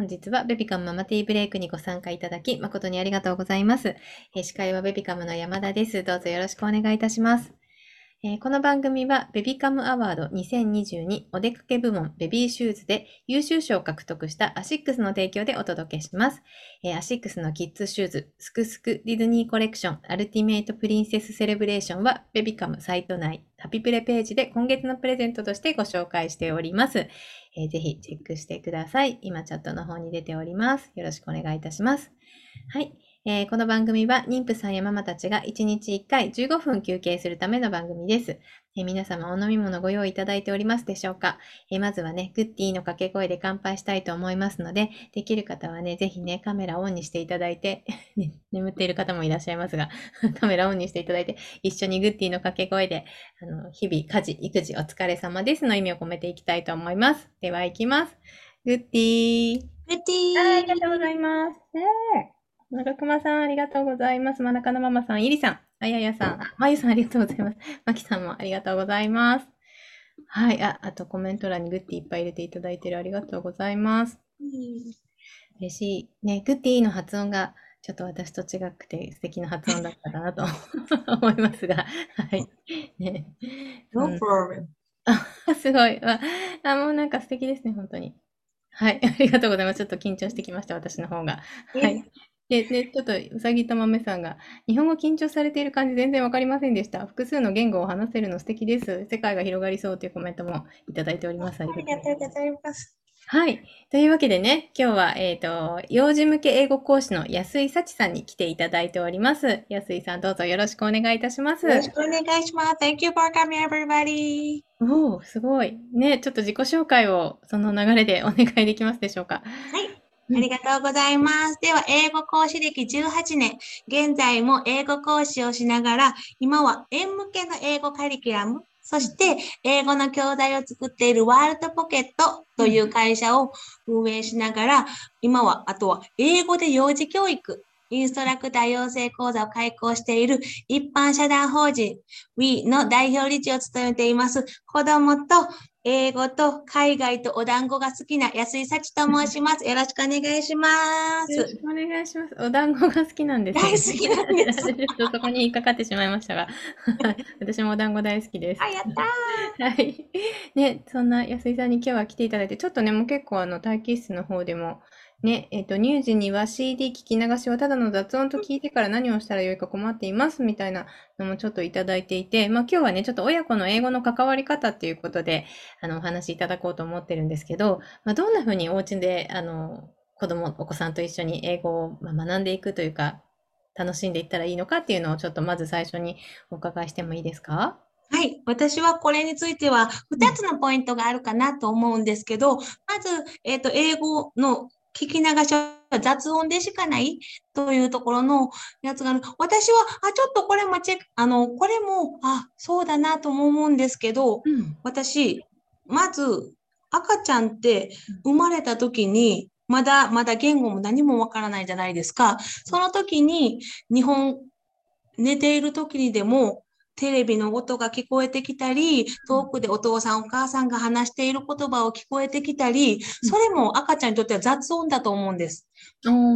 本日はベビカムママティーブレイクにご参加いただき誠にありがとうございます。え司会はベビカムの山田です。どうぞよろしくお願いいたします。えーこの番組はベビカムアワード2022お出かけ部門ベビーシューズで優秀賞を獲得したアシックスの提供でお届けします。えーアシックスのキッズシューズ、スクスクディズニーコレクション、アルティメイトプリンセスセレブレーションは、ベビカムサイト内、ハピプレページで今月のプレゼントとしてご紹介しております。えーぜひチェックしてください。今チャットの方に出ております。よろしくお願いいたします。はい。えーこの番組は妊婦さんやママたちが1日1回15分休憩するための番組です。えー皆様お飲み物ご用意いただいておりますでしょうか、えーまずはね、グッディの掛け声で乾杯したいと思いますので、できる方はね、ぜひね、カメラオンにしていただいて、ね眠っている方もいらっしゃいますが、カメラオンにしていただいて、一緒にグッディの掛け声で、あの、日々、家事、育児お疲れ様ですの意味を込めていきたいと思います。では、いきます。グッディー。プティあありがとうございます。ねえ。のろくまさん、ありがとうございます。真中のママさん、いりさん、あややさん、あまゆさん、ありがとうございます。まきさんもありがとうございます。はい。あ、あとコメント欄にグッディいっぱい入れていただいてるありがとうございます。嬉しい。ね、グッディの発音がちょっと私と違くて素敵な発音だったかなと 思いますが、はい。ね、No うん problem. あ、すごい。あ、あもうなんか素敵ですね、本当に。はい、ありがとうございます。ちょっと緊張してきました、私の方が。はい。で、で、ちょっと、うさぎと豆さんが、日本語緊張されている感じ全然わかりませんでした。複数の言語を話せるの素敵です。世界が広がりそうというコメントもいただいております。ありあがとうございます。はい。というわけでね、今日は、えっ、と、幼児向け英語講師の安井幸さんに来ていただいております。安井さん、どうぞよろしくお願いいたします。よろしくお願いします。Thank you for coming, everybody. おお、すごい。ね、ちょっと自己紹介をその流れでお願いできますでしょうか。はい。ありがとうございます。では、英語講師歴18年。現在も英語講師をしながら、今は園向けの英語カリキュラム、そして英語の教材を作っているワールドポケットという会社を運営しながら、今は、あとは英語で幼児教育、インストラクター養成講座を開講している一般社団法人 We の代表理事を務めています。子供と英語と海外とお団子が好きな安井幸と申します。よろしくお願いします。よろしくお願いします。お団子が好きなんです、大好きなんですちょっとそこに引っかかってしまいましたが、私もお団子大好きです。あ、やったー。はい。ね、そんな安井さんに今日は来ていただいて、ちょっとね、もう結構あの待機室の方でも、ね、えっ、と、乳児には CD 聞き流しをただの雑音と聞いてから何をしたらよいか困っていますみたいなのもちょっといただいていて、まあ今日はね、ちょっと親子の英語の関わり方っていうことで、あの、お話しいただこうと思ってるんですけど、まあどんな風にお家で、あの、子供、お子さんと一緒に英語を学んでいくというか、楽しんでいったらいいのかっていうのをちょっとまず最初にお伺いしてもいいですか？はい。私はこれについては2つのポイントがあるかなと思うんですけど、まず、えっ、と、英語の聞き流しは雑音でしかないというところのやつがある。私は、あ、ちょっとこれもチェック、あの、これも、あ、そうだなとも思うんですけど、うん。私、まず、赤ちゃんって生まれた時に、まだ、まだ言語も何もわからないじゃないですか。その時に、日本、寝ている時にでも、テレビの音が聞こえてきたり、遠くでお父さんお母さんが話している言葉を聞こえてきたり、それも赤ちゃんにとっては雑音だと思うんです。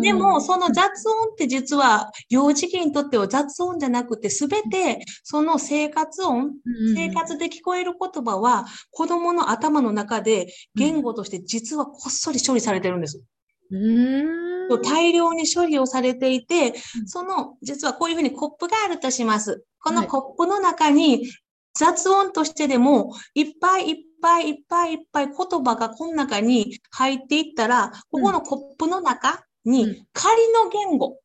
でも、その雑音って実は幼児期にとっては雑音じゃなくて、すべてその生活音、生活で聞こえる言葉は子供の頭の中で言語として実はこっそり処理されてるんです。うーん。大量に処理をされていてう、んその、実はこういうふうにコップがあるとします。このはいコップの中に雑音としてでもいっぱいいっぱいいっぱいいっぱい言葉がこの中に入っていったら、ここのコップの中うんに仮の言語、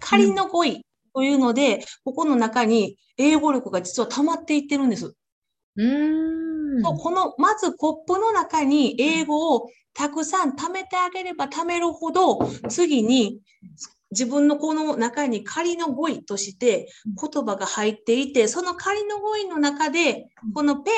仮の語彙というので、ここの中に英語力が実は溜まっていってるんです。うーん。この、まずコップの中に英語をたくさん貯めてあげれば貯めるほど、次に自分のこの中に仮の語彙として言葉が入っていて、その仮の語彙の中で、このペ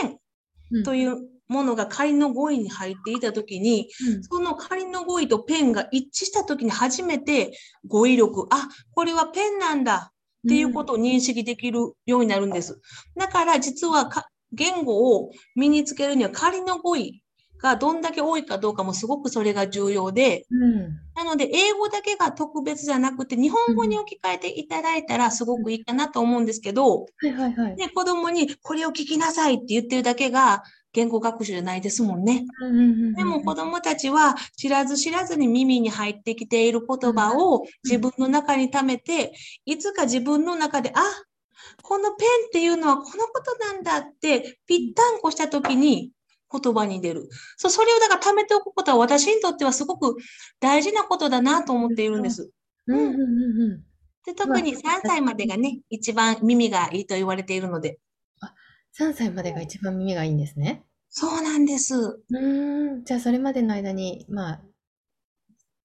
ンというものが仮の語彙に入っていたときに、うんその仮の語彙とペンが一致したときに初めて語彙力、あ、これはペンなんだっていうことを認識できるようになるんです。だから実はか言語を身につけるには仮の語彙がどんだけ多いかどうかもすごくそれが重要で、うん。なので、英語だけが特別じゃなくて、日本語に置き換えていただいたらすごくいいかなと思うんですけど、はいはいはい。ね、子供にこれを聞きなさいって言ってるだけが言語学習じゃないですもんね。うんうんうんうんでも子供たちは知らず知らずに耳に入ってきている言葉を自分の中に溜めて、いつか自分の中で、あ、このペンっていうのはこのことなんだってぴったんこした時に言葉に出る。そう、それをだから溜めておくことは私にとってはすごく大事なことだなと思っているんです。うんうんうんうん。で特に3歳までがね、一番耳がいいと言われているので。3歳までが一番耳がいいんですね。そうなんです。うーん。じゃあそれまでの間に、まあ、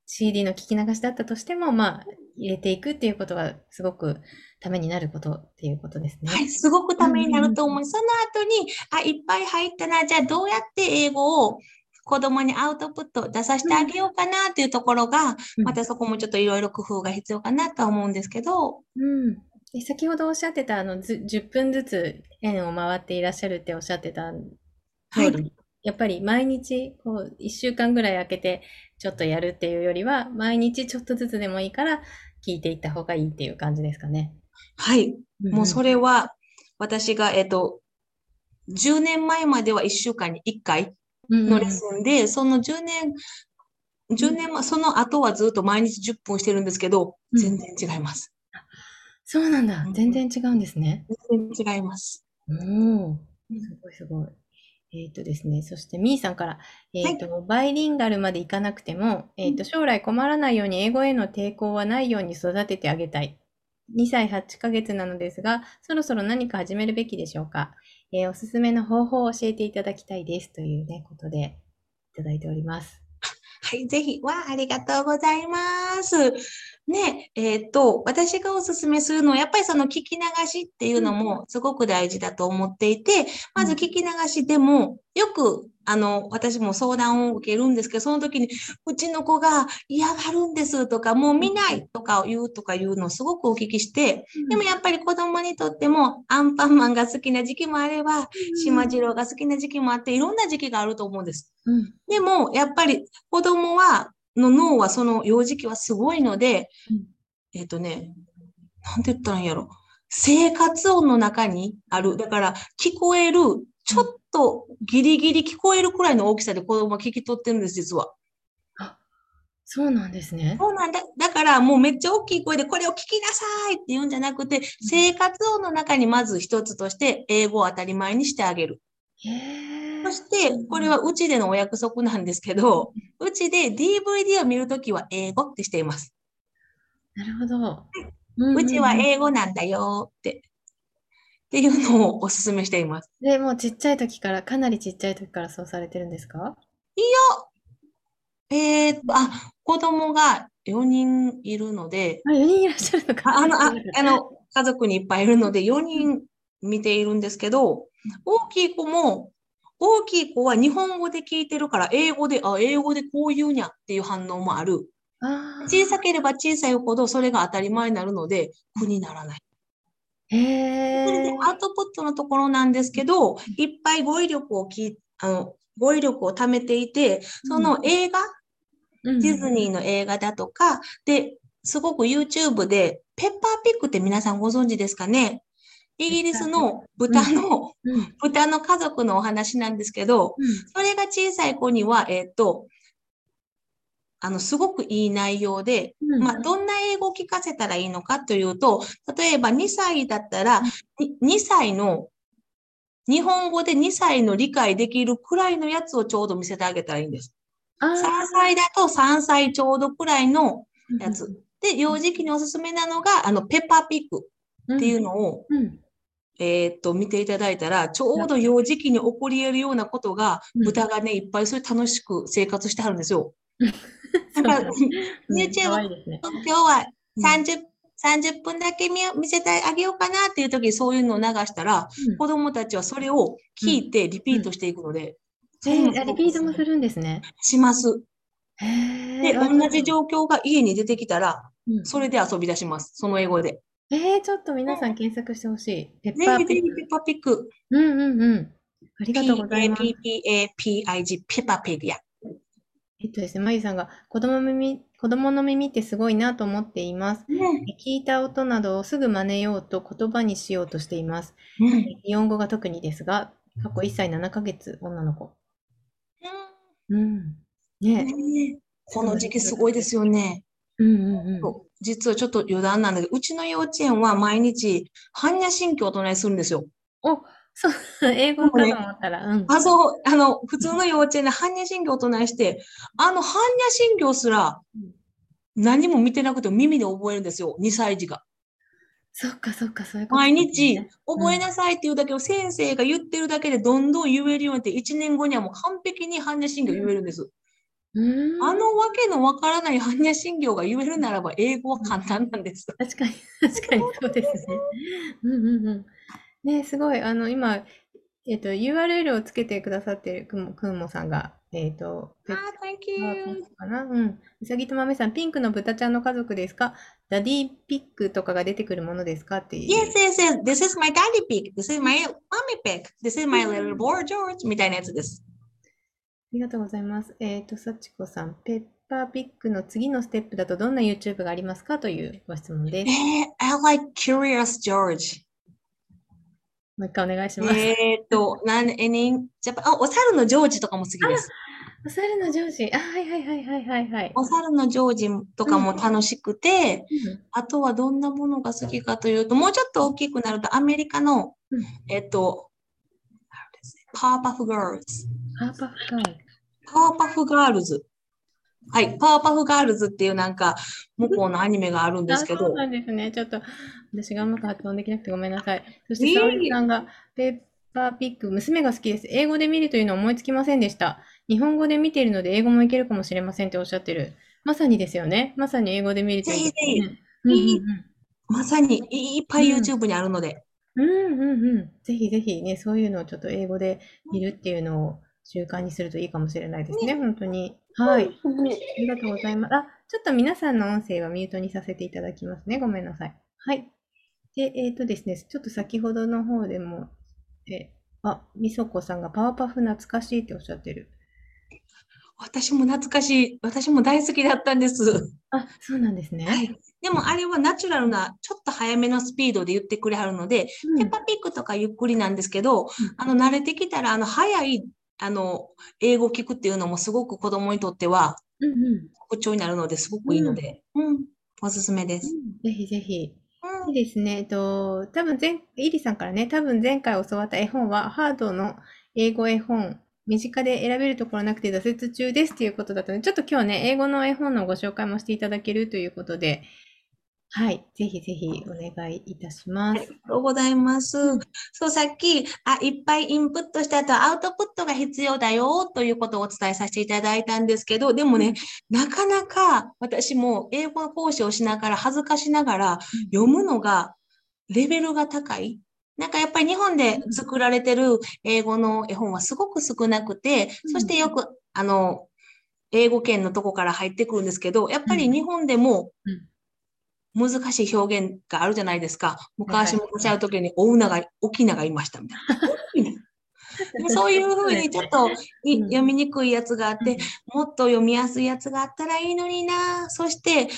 CD の聞き流しだったとしても、まあ、入れていくっていうことがすごくためになることっていうことですね。はい、すごくためになると思う。その後に、あ、いっぱい入ったな。じゃあどうやって英語を子供にアウトプット出させてあげようかなっていうところが、うんまたそこもちょっといろいろ工夫が必要かなとは思うんですけど、うん。で先ほどおっしゃってた、あの、ず10分ずつ円を回っていらっしゃるっておっしゃってた通り、やっぱり毎日、こう、1週間ぐらい空けて、ちょっとやるっていうよりは、毎日ちょっとずつでもいいから、聞いていった方がいいっていう感じですかね。はい、もうそれ、れは私が、えっと、10年前までは1週間に1回のレッスンで、その10年、10年前、その後はずっと毎日10分してるんですけど、うん全然違います。そうなんだう。ん全然違うんですね。全然違います。おーすごいすごい。えっとですね、そしてみーさんから、えっと、バイリンガルまでいかなくても、えっと、将来困らないように英語への抵抗はないように育ててあげたい。2歳8ヶ月なのですが、そろそろ何か始めるべきでしょうか？えーおすすめの方法を教えていただきたいです。というね、ことでいただいております。はい、ぜひ、わあ、ありがとうございます。ね、えっと、私がおすすめするのは、やっぱりその聞き流しっていうのもすごく大事だと思っていて、まず聞き流しでも、よく、あの、私も相談を受けるんですけど、その時に、うちの子が嫌がるんですとか、もう見ないとか言うとかいうのをすごくお聞きして、でもやっぱり子供にとっても、アンパンマンが好きな時期もあれば、島次郎が好きな時期もあって、いろんな時期があると思うんです。うん。でも、やっぱり子供は、の脳はその幼児期はすごいので、うんえっとね、なんて言ったらいいんやろ。生活音の中にある。だから、聞こえる、ちょっとギリギリ聞こえるくらいの大きさで子供は聞き取ってるんです、実は。そうなんですね。そうなんだ。だから、もうめっちゃ大きい声でこれを聞きなさいって言うんじゃなくて、生活音の中にまず一つとして英語を当たり前にしてあげる。へーそして、これはうちでのお約束なんですけど、うちで DVD を見るときは英語ってしています。なるほど。うちは英語なんだよって。っていうのをお勧めしています。で、もうちっちゃい時から、かなりちっちゃい時からそうされてるんですか？えーっと、あ、子供が4人いるので、あ、4人いらっしゃるのか。ああの、ああの、家族にいっぱいいるので4人見ているんですけど、大きい子も、大きい子は日本語で聞いてるから、英語で、あ、英語でこう言うにゃっていう反応もある。あー。小さければ小さいほどそれが当たり前になるので、苦にならない。へそれでーアウトプットのところなんですけど、いっぱい語彙力をきあの語彙力を貯めていて、その映画、うん。ディズニーの映画だとか、で、すごく YouTube で、ペッパーピッグって皆さんご存知ですかね？イギリスの豚の、うん。豚の家族のお話なんですけど、それが小さい子には、えっと、あの、すごくいい内容で、うん。まあ、どんな英語を聞かせたらいいのかというと、例えば2歳だったら、に2歳の、日本語で2歳の理解できるくらいのやつをちょうど見せてあげたらいいんです。あー。3歳だと3歳ちょうどくらいのやつ。うんで、幼児期におすすめなのが、あの、ペッパーピッグっていうのを、うん。えーっと、見ていただいたら、ちょうど幼児期に起こり得るようなことが、うん。豚がね、いっぱいそれ楽しく生活してはるんですよ。だから、うん。YouTube。今日は30、30分だけ見よ見せてあげようかなっていう時にそういうのを流したら、うん。子供たちはそれを聞いてリピートしていくので、そえれもすー、リピートもするんですね。します。で、同じ状況が家に出てきたら、うん。それで遊び出します。その英語で。えー、ちょっと皆さん検索してほしい。ペッぜパーピペッパーピック。うんうんうん。ありがとうございます。P-A-P-P-A-P-I-G、ペパピグや。えっとですね、まゆさんが子供の耳、子供の耳ってすごいなと思っています。聞いた音などをすぐ真似ようと言葉にしようとしています。うん日本語が特にですが、過去1歳7ヶ月、女の子。うん。ねねこの時期すごいですよね。うんうんうん。実はちょっと余談なんだけど、うちの幼稚園は毎日、般若心経をお唱えするんですよ。お、そう、英語かと思ったら、うん。あ、そう、あの、普通の幼稚園で般若心経をお唱えして、あの般若心経すらうん何も見てなくても耳で覚えるんですよ、2歳児が。そっかそっか、そういうこと毎です日ね、覚えなさいっていうだけを先生が言ってるだけでどんどん言えるようになって、1年後にはもう完璧に般若心経言えるんです。あのわけのわからない般若心経が言えるならば、英語は簡単なんです。確かに、確かにそうですね。うんうんうん。ね、すごい、あの、今、えっと、URL をつけてくださってるくも、くんもさんが、えっと、あ、Thank あ you. かな？うん。うさぎと豆さん、ピンクの豚ちゃんの家族ですか？ダディピックとかが出てくるものですかっていう。Yes, yes, yes. This is my daddy pig. This is my mommy pig. This is my little boy George. みたいなやつです。ありがとうございます。えっと、さちこさん、ペッパーピックの次のステップだとどんな YouTube がありますかというご質問です。えー、I like Curious George. もう一回お願いします。えーっと、なん、えに、やっぱ、あ、お猿のジョージとかも好きです。お猿の上司。あ、はいはいはいはいはいはい。お猿のジョージとかも楽しくて、うんあとはどんなものが好きかというと、もうちょっと大きくなると、アメリカの、うんえっと、パワーパフガールズ。ハーパフガール。パワーパフガールズ。はい、パワーパフガールズっていうなんか、向こうのアニメがあるんですけどあそう、なんですね。ちょっと、私がうまく発音できなくてごめんなさい。そして、さんが、ペッパピッグ、娘が好きです。英語で見るというのは思いつきませんでした。日本語で見ているので、英語もいけるかもしれませんっておっしゃってる。まさにですよね。まさに英語で見るとい。うんいいうんまさにいっぱい YouTube にあるので、うんうんうんうん。ぜひぜひね、そういうのをちょっと英語で見るっていうのを習慣にするといいかもしれないですね。本当に。はい。ありがとうございます。あ、ちょっと皆さんの音声はミュートにさせていただきますね。ごめんなさい。はい。で、えっ、とですね、ちょっと先ほどの方でも、え、あ、みそこさんがパワーパフ懐かしいっておっしゃってる。私も懐かしい、私も大好きだったんです。あ、そうなんですね。はい。でもあれはナチュラルな、ちょっと早めのスピードで言ってくれはるので、うんペッパーピックとかゆっくりなんですけど、あの、慣れてきたら、あの、早い、あの、英語聞くっていうのもすごく子供にとってはうんうん特徴になるのですごくいいので、うん、おすすめです。ぜひぜひ。うんいいですね。えっと、多分前、イリさんからね、多分前回教わった絵本は、ハードの英語絵本、身近で選べるところなくて挫折中ですということだったので、ちょっと今日ね、英語の絵本のご紹介もしていただけるということで、はい、ぜひぜひお願いいたします。ありがとうございます。そう、さっき、あ、いっぱいインプットした後、アウトプットが必要だよということをお伝えさせていただいたんですけど、でもね、なかなか私も英語講師をしながら、恥ずかしながら読むのがレベルが高い。なんかやっぱり日本で作られてる英語の絵本はすごく少なくて、うん。そしてよく、あの、英語圏のとこから入ってくるんですけど、やっぱり日本でもうん難しい表現があるじゃないですか。はい昔もおっしゃるときに、おうなが、おきながいましたみたいな。そういうふうにちょっと読みにくいやつがあって、もっと読みやすいやつがあったらいいのにな。そして、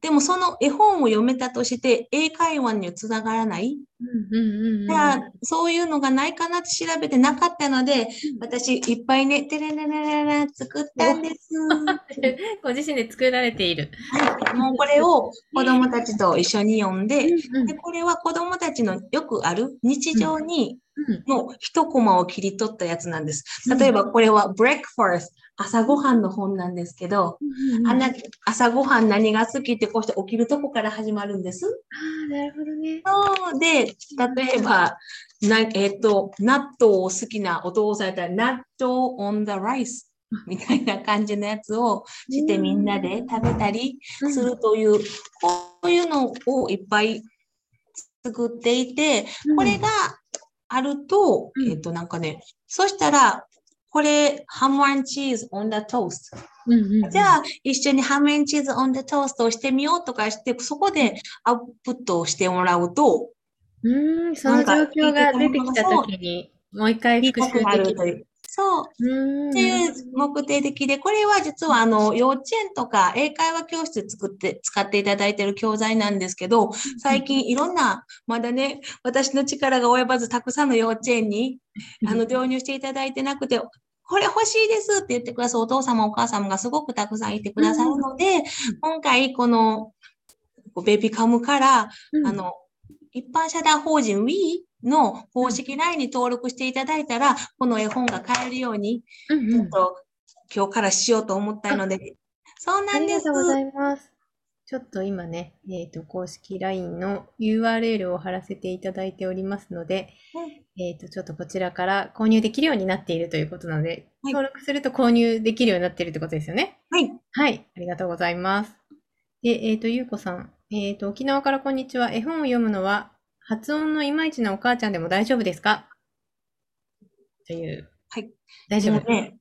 でもその絵本を読めたとして、英会話にはつながらない。うんうんうんうんだから、そういうのがないかなって調べてなかったので、私、いっぱいね、てれれれれれ作ったんです。ご自身で作られている。はいもうこれを子供たちと一緒に読んで、でこれは子供たちのよくある日常にうんの一コマを切り取ったやつなんです。例えばこれは breakfast、朝ごはんの本なんですけど、うんうん朝ごはん何が好きってこうして起きるとこから始まるんです。あーなるほどね。そう。で、例えば、なえっ、と、納豆を好きなお父さんやったら、納豆 on the rice みたいな感じのやつをしてみんなで食べたりするという、こういうのをいっぱい作っていて、これがあると、うん。えっ、と、なんかね、そしたら、これ、ハム and チーズ toast。うんうんうんじゃあ、一緒にハム and チーズ on the toast をしてみようとかして、そこでアウトプットをしてもらうと、うーん、その状況が出てきたときに。もう一回復習できる。そう。っていう目的で、これは実はあの幼稚園とか英会話教室作って使っていただいている教材なんですけど、最近いろんな、まだね、私の力が及ばずたくさんの幼稚園にあの導入していただいてなくて、これ欲しいですって言ってくださるお父様お母様がすごくたくさんいてくださるので、今回このベビカムから、あの、一般社団法人 WE の公式 LINE に登録していただいたら、この絵本が買えるように、ちょっと今日からしようと思ったので、そうなんです。ありがとうございます。ちょっと今ね、えっ、ー、と、公式 LINE の URL を貼らせていただいておりますので、えっ、ー、と、ちょっとこちらから購入できるようになっているということなので、はい、登録すると購入できるようになっているってことですよね？はい。はい。ありがとうございます。で、えっ、ー、と、ゆうこさん。えっ、と、沖縄からこんにちは。絵本を読むのは発音のいまいちなお母ちゃんでも大丈夫ですか？という。はい。大丈夫ね、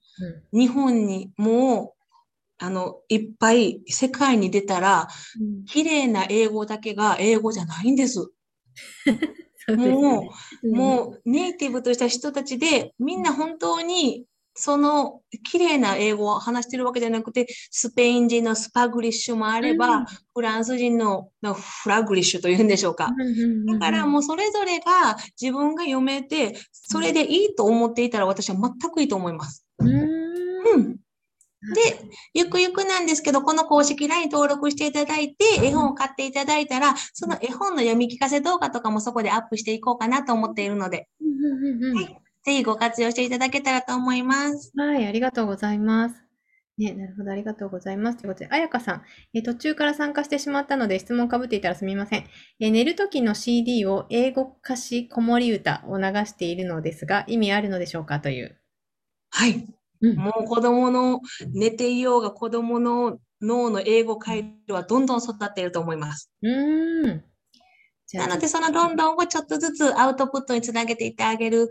うん、日本にもう、あの、いっぱい世界に出たら、うん、綺麗な英語だけが英語じゃないんです。すね、もう、うん、もうネイティブとした人たちで、みんな本当にその綺麗な英語を話してるわけじゃなくて、スペイン人のスパグリッシュもあれば、うん、フランス人のフラグリッシュというんでしょうか。だからもうそれぞれが自分が読めて、それでいいと思っていたら私は全くいいと思います。うん。で、ゆくゆくなんですけど、この公式 LINE 登録していただいて、絵本を買っていただいたら、その絵本の読み聞かせ動画とかもそこでアップしていこうかなと思っているので。はいぜひご活用していただけたらと思います。はい、ありがとうございます。ね、なるほど、ありがとうございます。ということで、あやかさん、え途中から参加してしまったので質問かぶっていたらすみません。え寝るときの CD を英語歌詞子守歌を流しているのですが、意味あるのでしょうかという。はい。うん、もう子供の寝ていようが子供の脳の英語回路はどんどん育っていると思います。うん。なので、そのどんどんをちょっとずつアウトプットにつなげていってあげる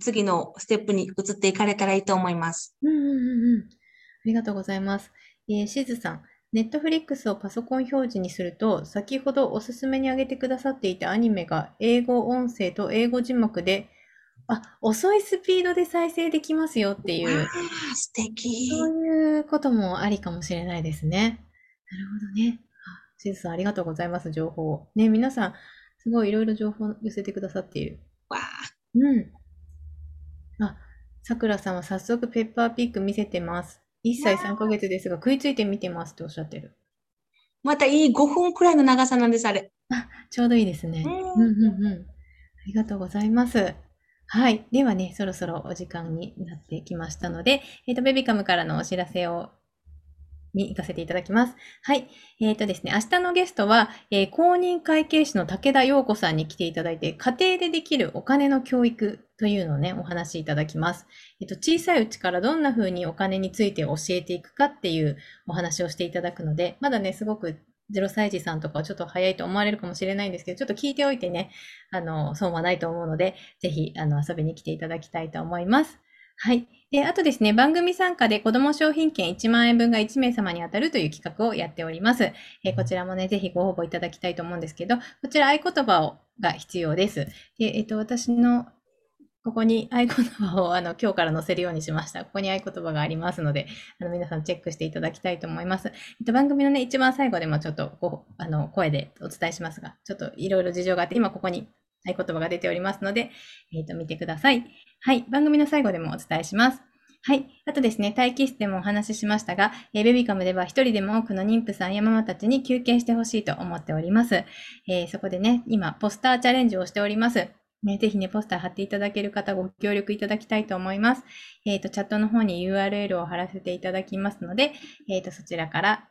次のステップに移っていかれたらいいと思います。うんうんうん。ありがとうございます。えー、しずさん。ネットフリックスをパソコン表示にすると、先ほどおすすめに挙げてくださっていたアニメが英語音声と英語字幕で、あ、遅いスピードで再生できますよっていう。素敵。そういうこともありかもしれないですね。なるほどね。しずさん、ありがとうございます、情報。ね、皆さん、すごいいろいろ情報寄せてくださっている。わあ。うん。あ、さくらさんは早速ペッパーピック見せてます。1歳3ヶ月ですが、食いついて見てますっておっしゃってる。またいい5分くらいの長さなんです、あれ。あ、ちょうどいいですね。うんうんうん。ありがとうございます。はい。ではね、そろそろお時間になってきましたので、えっ、ー、と、ベビカムからのお知らせをに行かせていただきます。はい。えっ、ー、とですね、明日のゲストは、えー、公認会計士の武田陽子さんに来ていただいて、家庭でできるお金の教育というのをね、お話しいただきます。えっ、ー、と、小さいうちからどんな風にお金について教えていくかっていうお話をしていただくので、まだね、すごく0歳児さんとかはちょっと早いと思われるかもしれないんですけど、ちょっと聞いておいてね、あの、損はないと思うので、ぜひ、あの、遊びに来ていただきたいと思います。はい。で、あとですね、番組参加で子供商品券1万円分が1名様に当たるという企画をやっております。えー、こちらもね、ぜひご応募いただきたいと思うんですけど、こちら合言葉をが必要です。で、えっ、ー、と、私のここに合言葉をあの今日から載せるようにしました。ここに合言葉がありますので、あの皆さんチェックしていただきたいと思います。えっと、番組のね、一番最後でもちょっとこあの声でお伝えしますが、ちょっといろいろ事情があって、今ここに合言葉が出ておりますので、えっ、ー、と、見てください。はい。番組の最後でもお伝えします。はい。あとですね、待機室でもお話ししましたが、えー、ベビカムでは一人でも多くの妊婦さんやママたちに休憩してほしいと思っております。えー、そこでね、今、ポスターチャレンジをしております。ね、ぜひね、ポスター貼っていただける方ご協力いただきたいと思います。えっ、ー、と、チャットの方に URL を貼らせていただきますので、えっ、と、そちらから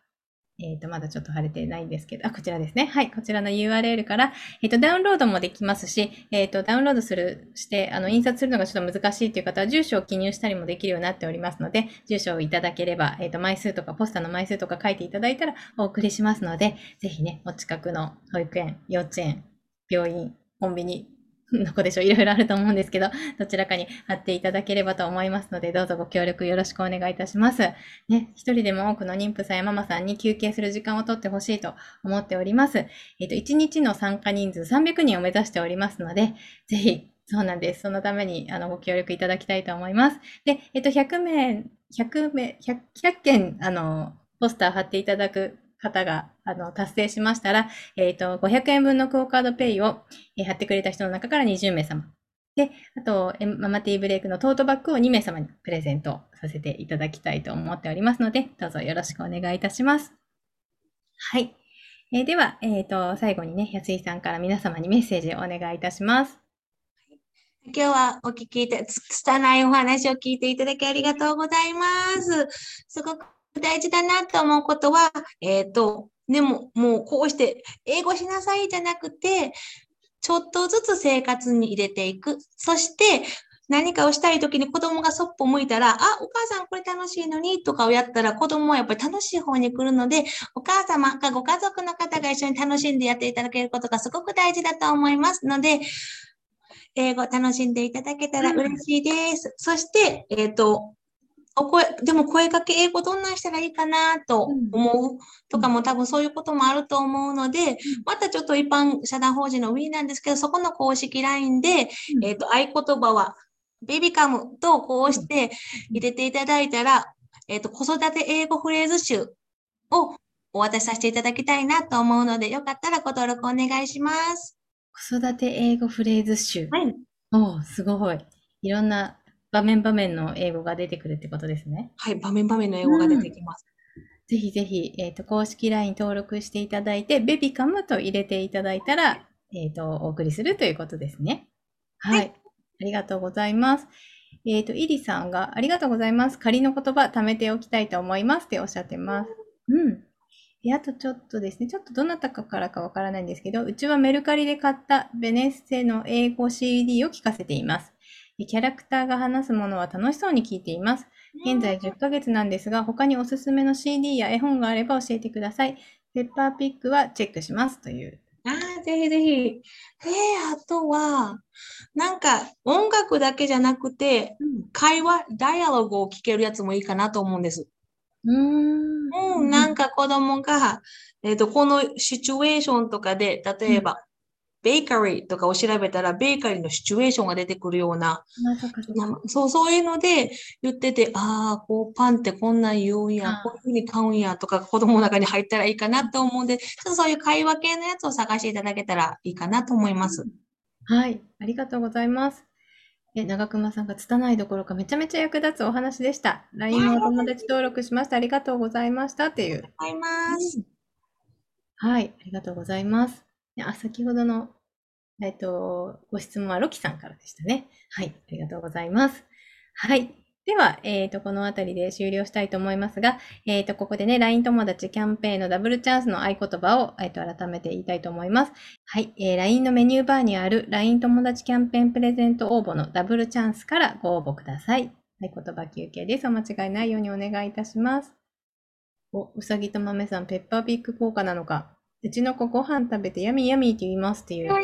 えっ、ー、と、まだちょっと貼れてないんですけど、あ、こちらですね。はい。こちらの URL から、えっ、ー、と、ダウンロードもできますし、えっ、ー、と、ダウンロードする、して、あの、印刷するのがちょっと難しいという方は、住所を記入したりもできるようになっておりますので、住所をいただければ、えっ、と、枚数とか、ポスターの枚数とか書いていただいたらお送りしますので、ぜひね、お近くの保育園、幼稚園、病院、コンビニ、どこでしょういろいろあると思うんですけど、どちらかに貼っていただければと思いますので、どうぞご協力よろしくお願いいたします。ね、一人でも多くの妊婦さんやママさんに休憩する時間をとってほしいと思っております。えっ、と、1日の参加人数300人を目指しておりますので、ぜひ、そうなんです。そのために、あの、ご協力いただきたいと思います。で、えっと、100名、100名、100, 100件、あの、ポスター貼っていただく方が、あの、達成しましたら、えっと、500円分のクオカードペイを、えー貼ってくれた人の中から20名様。で、あと、ママティーブレイクのトートバッグを2名様にプレゼントさせていただきたいと思っておりますので、どうぞよろしくお願いいたします。はい。えーでは、えっ、と、最後にね、安井さんから皆様にメッセージをお願いいたします。今日はお聞きいた、拙いお話を聞いていただきありがとうございます。すごく大事だなと思うことは、えっ、と、でも、もうこうして英語しなさいじゃなくて、ちょっとずつ生活に入れていく。そして、何かをしたいときに子供がそっぽ向いたら、あ、お母さんこれ楽しいのにとかをやったら子供はやっぱり楽しい方に来るので、お母様かご家族の方が一緒に楽しんでやっていただけることがすごく大事だと思いますので、英語楽しんでいただけたら嬉しいです。そして、えっ、と、お声、でも声かけ英語どんなんしたらいいかなと思うとかも多分そういうこともあると思うので、またちょっと一般社団法人の Wii なんですけど、そこの公式 LINE で、うんえっ、と、合言葉は、ベビカムとこうして入れていただいたら、えっ、と、子育て英語フレーズ集をお渡しさせていただきたいなと思うので、よかったらご登録お願いします。子育て英語フレーズ集。はい。おーすごい。いろんな場面場面の英語が出てくるってことですね。はい、場面場面の英語が出てきます。ぜひぜひ、えっ、と、公式 LINE 登録していただいて、ベビカムと入れていただいたら、えっ、と、お送りするということですね。はい。はいありがとうございます。えっ、と、イリさんが、ありがとうございます。仮の言葉、貯めておきたいと思いますっておっしゃってます。うん。で、あとちょっとですね、ちょっとどなたかからかわからないんですけど、うちはメルカリで買ったベネッセの英語 CD を聞かせています。でキャラクターが話すものは楽しそうに聞いています。現在10ヶ月なんですが、他におすすめの CD や絵本があれば教えてください。ペッパーピックはチェックしますという。ああ、ぜひぜひ。えー、あとは、なんか音楽だけじゃなくて、会話、ダイアログを聞けるやつもいいかなと思うんです。うーん。うん、なんか子供が、えっと、このシチュエーションとかで、例えば、ベーカリーとかを調べたら、ベーカリーのシチュエーションが出てくるような、そうなそう、いうので言ってて、ああ、こう、パンってこんなん言うんやこういうふうに買うんやとか、子供の中に入ったらいいかなと思うんで、ちょっとそういう会話系のやつを探していただけたらいいかなと思います。はい、ありがとうございます。え、長熊さんが拙いどころかめちゃめちゃ役立つお話でした。LINE もお友達登録しました。ありがとうございましたっていう。ありがとうございます。はい、ありがとうございます。ねあ、先ほどの、えっと、ご質問はロキさんからでしたね。はい、ありがとうございます。はい。では、えっと、このあたりで終了したいと思いますが、えっと、ここでね、LINE 友達キャンペーンのダブルチャンスの合言葉を、えっと、改めて言いたいと思います。はい、えー LINE のメニューバーにある LINE 友達キャンペーンプレゼント応募のダブルチャンスからご応募ください。合言葉休憩です。お間違いないようにお願いいたします。お、うさぎと豆さん、ペッパーピック効果なのか。うちの子ご飯食べてヤミーヤミーって言いますっていう。ヤミ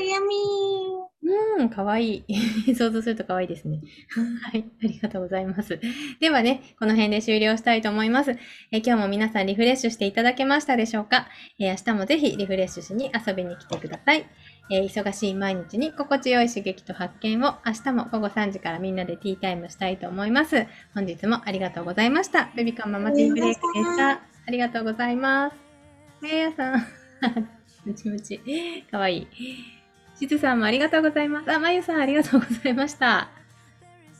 うん、かわいい。想像するとかわいいですね。はい、ありがとうございます。ではね、この辺で終了したいと思います。えー今日も皆さんリフレッシュしていただけましたでしょうか、えー明日もぜひリフレッシュしに遊びに来てください。えー忙しい毎日に心地よい刺激と発見を明日も午後3時からみんなでティータイムしたいと思います。本日もありがとうございました。ベビカンママティーブレイクでした。ありがとうございます。めいやさん。ムチムチ。かわいい。しずさんもありがとうございます。あ、まゆさんありがとうございました。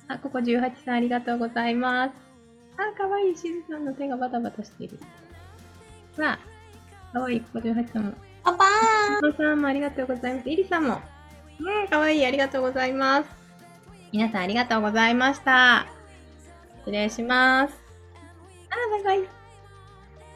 あ、ここ18さんありがとうございます。あ、かわいい。しずさんの手がバタバタしてる。わあ、かわいい。ここ18さんも。パパーお父さんもありがとうございます。イリさんも。うん、かわいい。ありがとうございます。皆さんありがとうございました。失礼します。あ、バイバイ。